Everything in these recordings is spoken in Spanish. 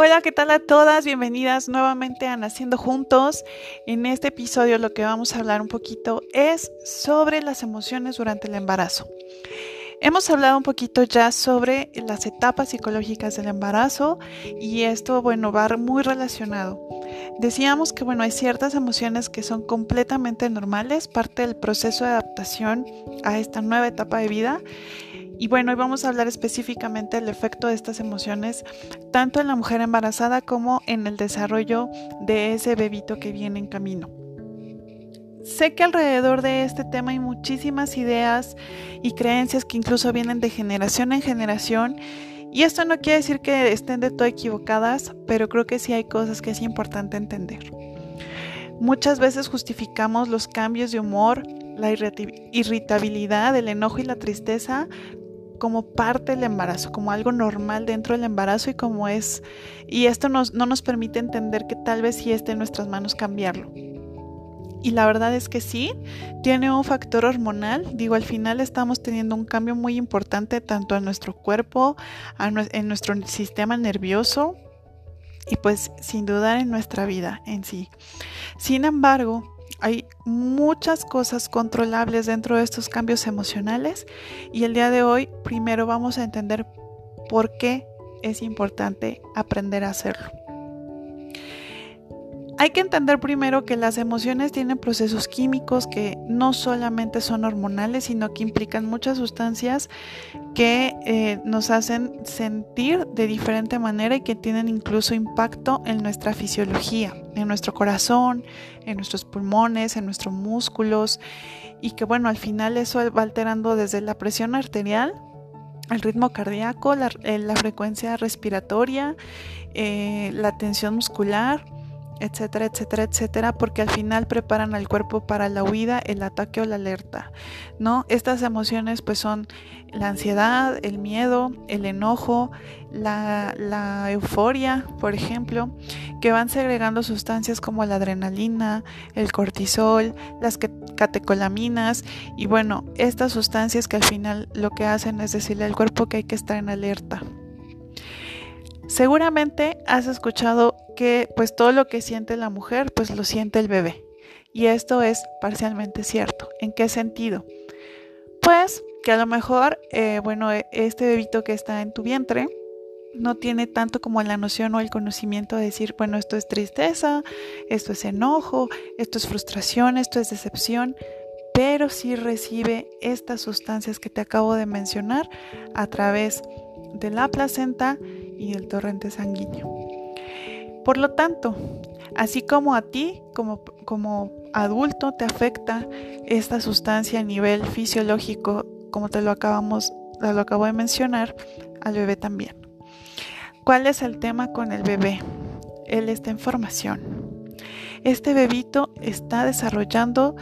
Hola, ¿qué tal a todas? Bienvenidas nuevamente a Naciendo Juntos. En este episodio lo que vamos a hablar un poquito es sobre las emociones durante el embarazo. Hemos hablado un poquito ya sobre las etapas psicológicas del embarazo y esto, bueno, va muy relacionado. Decíamos que, bueno, hay ciertas emociones que son completamente normales, parte del proceso de adaptación a esta nueva etapa de vida y bueno, hoy vamos a hablar específicamente del efecto de estas emociones, tanto en la mujer embarazada como en el desarrollo de ese bebito que viene en camino. Sé que alrededor de este tema hay muchísimas ideas y creencias que incluso vienen de generación en generación. Y esto no quiere decir que estén de todo equivocadas, pero creo que sí hay cosas que es importante entender. Muchas veces justificamos los cambios de humor, la irritabilidad, el enojo y la tristeza como parte del embarazo, como algo normal dentro del embarazo y como es, y esto nos, no nos permite entender que tal vez sí esté en nuestras manos cambiarlo. Y la verdad es que sí, tiene un factor hormonal. Digo, al final estamos teniendo un cambio muy importante tanto en nuestro cuerpo, en nuestro sistema nervioso y pues sin dudar en nuestra vida en sí. Sin embargo, hay muchas cosas controlables dentro de estos cambios emocionales y el día de hoy primero vamos a entender por qué es importante aprender a hacerlo. Hay que entender primero que las emociones tienen procesos químicos que no solamente son hormonales, sino que implican muchas sustancias que eh, nos hacen sentir de diferente manera y que tienen incluso impacto en nuestra fisiología, en nuestro corazón, en nuestros pulmones, en nuestros músculos. Y que bueno, al final eso va alterando desde la presión arterial el ritmo cardíaco, la, eh, frecuencia respiratoria, eh, la tensión muscular, etcétera, etcétera, etcétera, porque al final preparan al cuerpo para la huida, el ataque o la alerta, ¿no? Estas emociones pues son la ansiedad, el miedo, el enojo, la, la euforia, por ejemplo, que van segregando sustancias como la adrenalina, el cortisol, las catecolaminas y bueno, estas sustancias que al final lo que hacen es decirle al cuerpo que hay que estar en alerta. Seguramente has escuchado que pues todo lo que siente la mujer pues lo siente el bebé. Y esto es parcialmente cierto. ¿En qué sentido? Pues que a lo mejor, eh, bueno, e, este bebito que está en tu vientre no tiene tanto como la noción o el conocimiento de decir, bueno, esto es tristeza, esto es enojo, esto es frustración, esto es decepción, pero sí recibe estas sustancias que te acabo de mencionar a través de la placenta y del torrente sanguíneo. Por lo tanto, así como a ti, como, como adulto, te afecta esta sustancia a nivel fisiológico, como te lo acabamos, te lo acabo de mencionar, al bebé también. ¿Cuál es el tema con el bebé? Él está en formación. Este bebito está desarrollando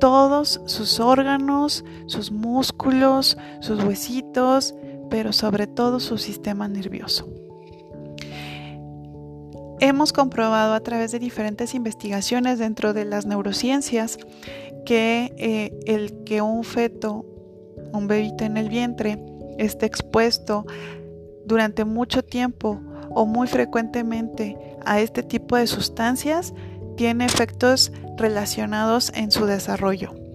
todos sus órganos, sus músculos, sus huesitos, pero sobre todo su sistema nervioso. Hemos comprobado a través de diferentes investigaciones dentro de las neurociencias que eh, el que un feto, un bebito en el vientre, esté expuesto durante mucho tiempo o muy frecuentemente a este tipo de sustancias tiene efectos relacionados en su desarrollo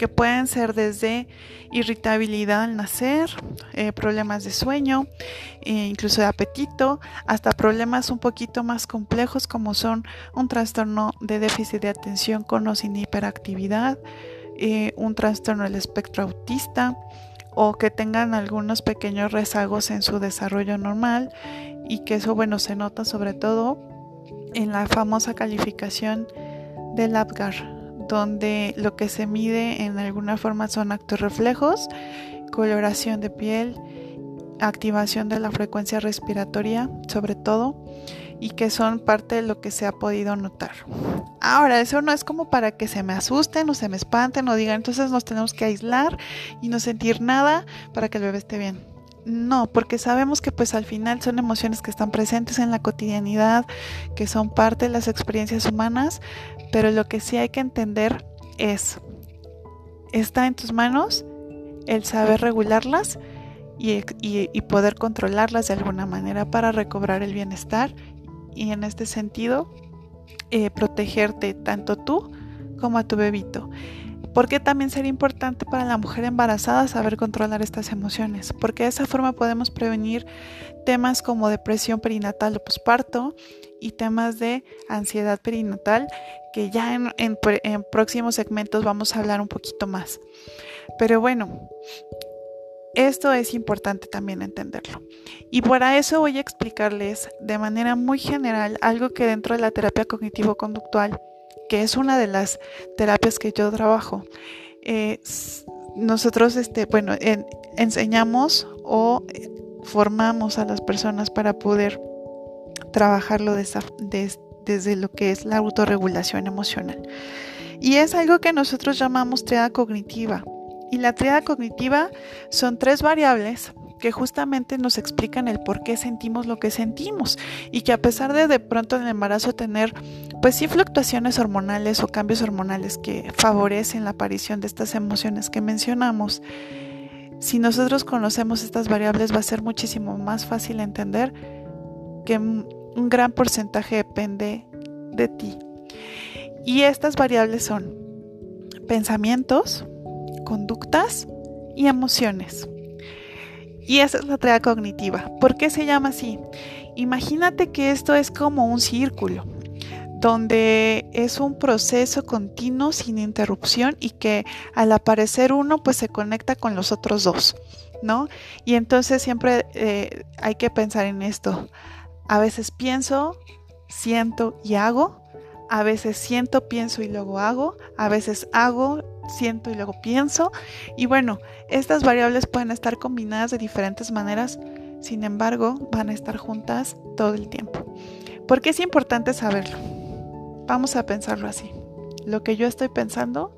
que pueden ser desde irritabilidad al nacer, eh, problemas de sueño, e incluso de apetito, hasta problemas un poquito más complejos como son un trastorno de déficit de atención con o sin hiperactividad, eh, un trastorno del espectro autista o que tengan algunos pequeños rezagos en su desarrollo normal y que eso bueno se nota sobre todo en la famosa calificación del APGAR donde lo que se mide en alguna forma son actos reflejos, coloración de piel, activación de la frecuencia respiratoria, sobre todo, y que son parte de lo que se ha podido notar. Ahora, eso no es como para que se me asusten o se me espanten o digan, entonces nos tenemos que aislar y no sentir nada para que el bebé esté bien. No, porque sabemos que pues al final son emociones que están presentes en la cotidianidad, que son parte de las experiencias humanas, pero lo que sí hay que entender es, está en tus manos el saber regularlas y, poder controlarlas de alguna manera para recobrar el bienestar y en este sentido eh, protegerte tanto tú como a tu bebito. Porque también sería importante para la mujer embarazada saber controlar estas emociones, porque de esa forma podemos prevenir temas como depresión perinatal o posparto y temas de ansiedad perinatal, que ya en, en próximos segmentos vamos a hablar un poquito más. Pero bueno, esto es importante también entenderlo. Y para eso voy a explicarles de manera muy general algo que dentro de la terapia cognitivo-conductual que es una de las terapias que yo trabajo. Eh, nosotros, este, bueno, enseñamos o eh, formamos a las personas para poder trabajarlo desde lo que es la autorregulación emocional. Y es algo que nosotros llamamos triada cognitiva. Y la triada cognitiva son tres variables que justamente nos explican el por qué sentimos lo que sentimos y que a pesar de de pronto en el embarazo tener pues sí fluctuaciones hormonales o cambios hormonales que favorecen la aparición de estas emociones que mencionamos, si nosotros conocemos estas variables va a ser muchísimo más fácil entender que un gran porcentaje depende de ti. Y estas variables son pensamientos, conductas y emociones. Y esa es la tarea cognitiva. ¿Por qué se llama así? Imagínate que esto es como un círculo, donde es un proceso continuo sin interrupción y que al aparecer uno pues se conecta con los otros dos, ¿no? Y entonces siempre eh, hay que pensar en esto. A veces pienso, siento y hago. A veces siento, pienso y luego hago. A veces hago, siento y luego pienso. Y bueno, estas variables pueden estar combinadas de diferentes maneras, sin embargo, van a estar juntas todo el tiempo. ¿Por qué es importante saberlo? Vamos a pensarlo así. Lo que yo estoy pensando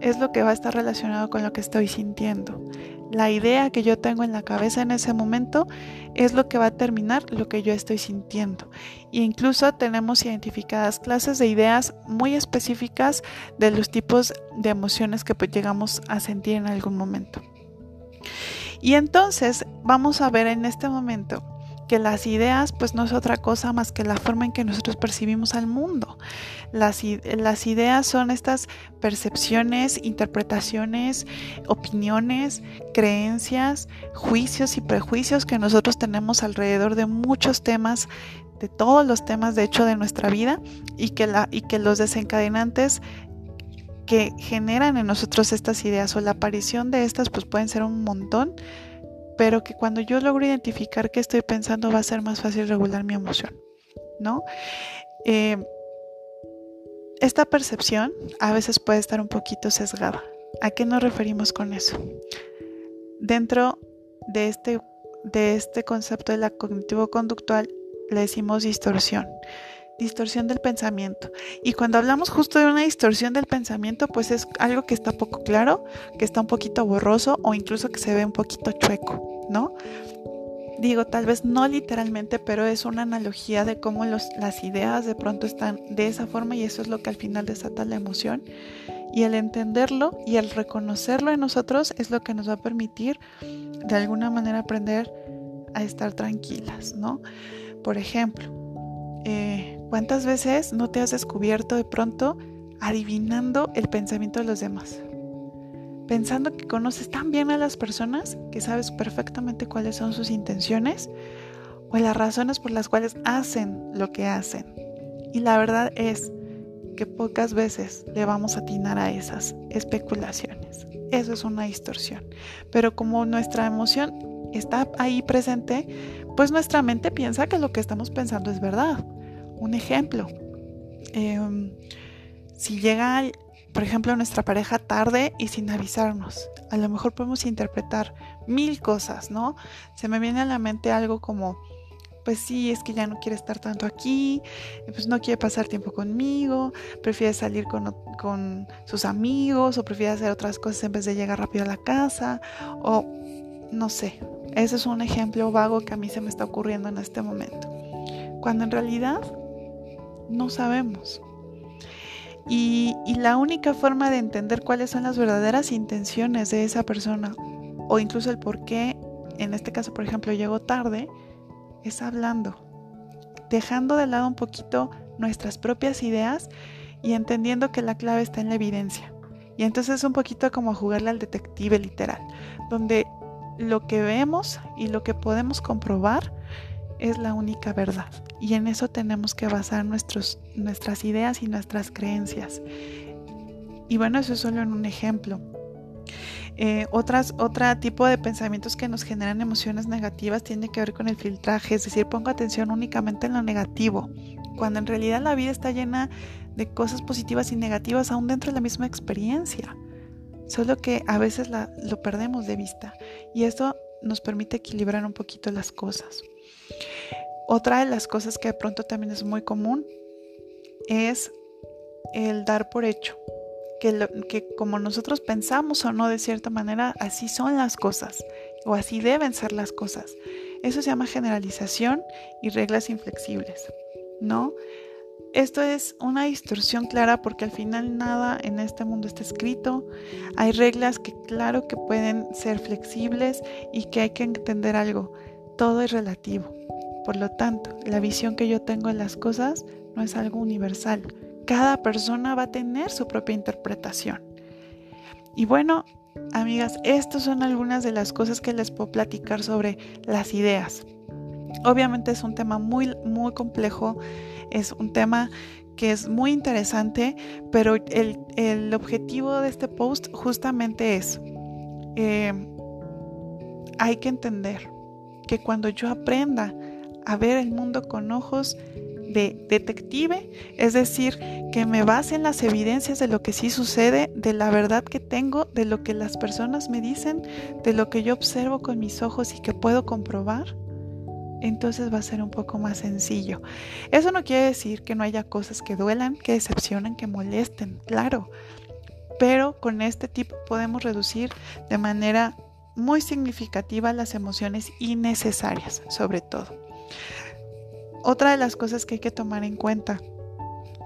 es lo que va a estar relacionado con lo que estoy sintiendo. La idea que yo tengo en la cabeza en ese momento es lo que va a terminar lo que yo estoy sintiendo. E incluso tenemos identificadas clases de ideas muy específicas de los tipos de emociones que pues, llegamos a sentir en algún momento. Y entonces vamos a ver en este momento que las ideas pues no es otra cosa más que la forma en que nosotros percibimos al mundo. Las, ideas son estas percepciones, interpretaciones, opiniones, creencias, juicios y prejuicios que nosotros tenemos alrededor de muchos temas, de todos los temas de hecho de nuestra vida y que, la, y que los desencadenantes que generan en nosotros estas ideas o la aparición de estas pues pueden ser un montón pero que cuando yo logro identificar qué estoy pensando va a ser más fácil regular mi emoción, ¿no? Eh, esta percepción a veces puede estar un poquito sesgada. ¿A qué nos referimos con eso? Dentro de este, de este concepto de la cognitivo-conductual le decimos distorsión distorsión del pensamiento. Y cuando hablamos justo de una distorsión del pensamiento, pues es algo que está poco claro, que está un poquito borroso o incluso que se ve un poquito chueco, ¿no? Digo, tal vez no literalmente, pero es una analogía de cómo las ideas de pronto están de esa forma y eso es lo que al final desata la emoción. Y el entenderlo y el reconocerlo en nosotros es lo que nos va a permitir de alguna manera aprender a estar tranquilas, ¿no? Por ejemplo, eh, ¿Cuántas veces no te has descubierto de pronto adivinando el pensamiento de los demás? Pensando que conoces tan bien a las personas que sabes perfectamente cuáles son sus intenciones o las razones por las cuales hacen lo que hacen. Y la verdad es que pocas veces le vamos a atinar a esas especulaciones. Eso es una distorsión. Pero como nuestra emoción está ahí presente, pues nuestra mente piensa que lo que estamos pensando es verdad. Un ejemplo, em, si llega, por ejemplo, nuestra pareja tarde y sin avisarnos, a lo mejor podemos interpretar mil cosas, ¿no? Se me viene a la mente algo como, pues sí, es que ya no quiere estar tanto aquí, pues no quiere pasar tiempo conmigo, prefiere salir con, con, sus amigos o prefiere hacer otras cosas en vez de llegar rápido a la casa o no sé. Ese es un ejemplo vago que a mí se me está ocurriendo en este momento. Cuando en realidad no sabemos. Y, la única forma de entender cuáles son las verdaderas intenciones de esa persona o incluso el por qué en este caso, por ejemplo, llego tarde, es hablando, dejando de lado un poquito nuestras propias ideas y entendiendo que la clave está en la evidencia. Y entonces es un poquito como jugarle al detective literal, donde lo que vemos y lo que podemos comprobar es la única verdad. Y en eso tenemos que basar nuestros, nuestras ideas y nuestras creencias. Y bueno, eso es solo en un ejemplo. Eh, otras, otro tipo de pensamientos que nos generan emociones negativas tiene que ver con el filtraje, es decir, pongo atención únicamente en lo negativo, cuando en realidad la vida está llena de cosas positivas y negativas aún dentro de la misma experiencia. Solo que a veces lo perdemos de vista y esto nos permite equilibrar un poquito las cosas. Otra de las cosas que de pronto también es muy común es el dar por hecho que, como nosotros pensamos o no de cierta manera, así son las cosas o así deben ser las cosas. Eso se llama generalización y reglas inflexibles, ¿no? Esto es una distorsión clara porque al final nada en este mundo está escrito. Hay reglas que claro que pueden ser flexibles y que hay que entender algo. Todo es relativo. Por lo tanto, la visión que yo tengo de las cosas no es algo universal cada persona va a tener su propia interpretación. Y bueno, amigas, estas son algunas de las cosas que les puedo platicar sobre las ideas. Obviamente es un tema muy, muy complejo, es un tema que es muy interesante, pero el, objetivo de este post justamente es, eh, hay que entender que cuando yo aprenda a ver el mundo con ojos de detective, es decir, que me base en las evidencias de lo que sí sucede, de la verdad que tengo, de lo que las personas me dicen, de lo que yo observo con mis ojos y que puedo comprobar, entonces va a ser un poco más sencillo. Eso no quiere decir que no haya cosas que duelan, que decepcionen, que molesten, claro, pero con este tipo podemos reducir de manera muy significativa las emociones innecesarias, sobre todo. Otra de las cosas que hay que tomar en cuenta,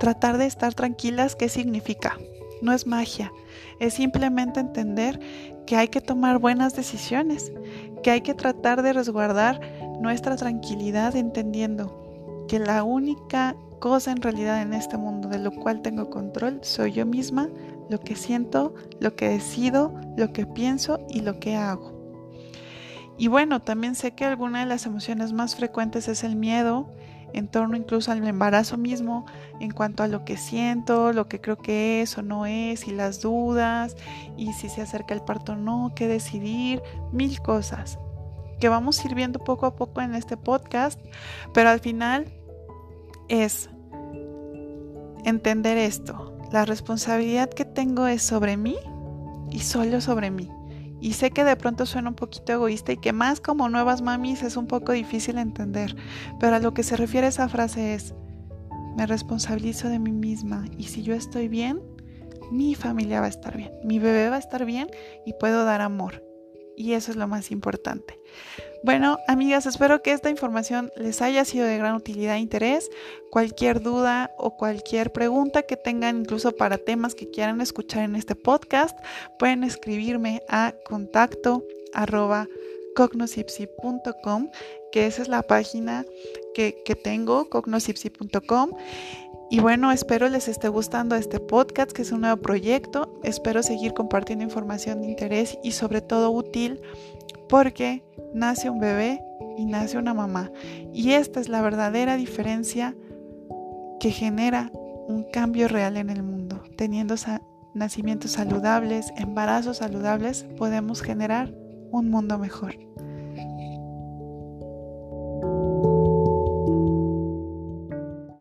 tratar de estar tranquilas, ¿qué significa? No es magia, es simplemente entender que hay que tomar buenas decisiones, que hay que tratar de resguardar nuestra tranquilidad entendiendo que la única cosa en realidad en este mundo de lo cual tengo control soy yo misma, lo que siento, lo que decido, lo que pienso y lo que hago. Y bueno, también sé que alguna de las emociones más frecuentes es el miedo, en torno incluso al embarazo mismo, en cuanto a lo que siento, lo que creo que es o no es, y las dudas, y si se acerca el parto o no, qué decidir, mil cosas que vamos ir viendo poco a poco en este podcast, pero al final es entender esto. La responsabilidad que tengo es sobre mí y solo sobre mí. Y sé que de pronto suena un poquito egoísta y que más como nuevas mamis es un poco difícil entender, pero a lo que se refiere esa frase es, me responsabilizo de mí misma y si yo estoy bien, mi familia va a estar bien, mi bebé va a estar bien y puedo dar amor. Y eso es lo más importante. Bueno, amigas, espero que esta información les haya sido de gran utilidad e interés. Cualquier duda o cualquier pregunta que tengan, incluso para temas que quieran escuchar en este podcast, pueden escribirme a contacto arroba que esa es la página que, que tengo, cognosipsi.com. Y bueno, espero les esté gustando este podcast, que es un nuevo proyecto. Espero seguir compartiendo información de interés y sobre todo útil porque nace un bebé y nace una mamá. Y esta es la verdadera diferencia que genera un cambio real en el mundo. Teniendo nacimientos saludables, embarazos saludables, podemos generar un mundo mejor.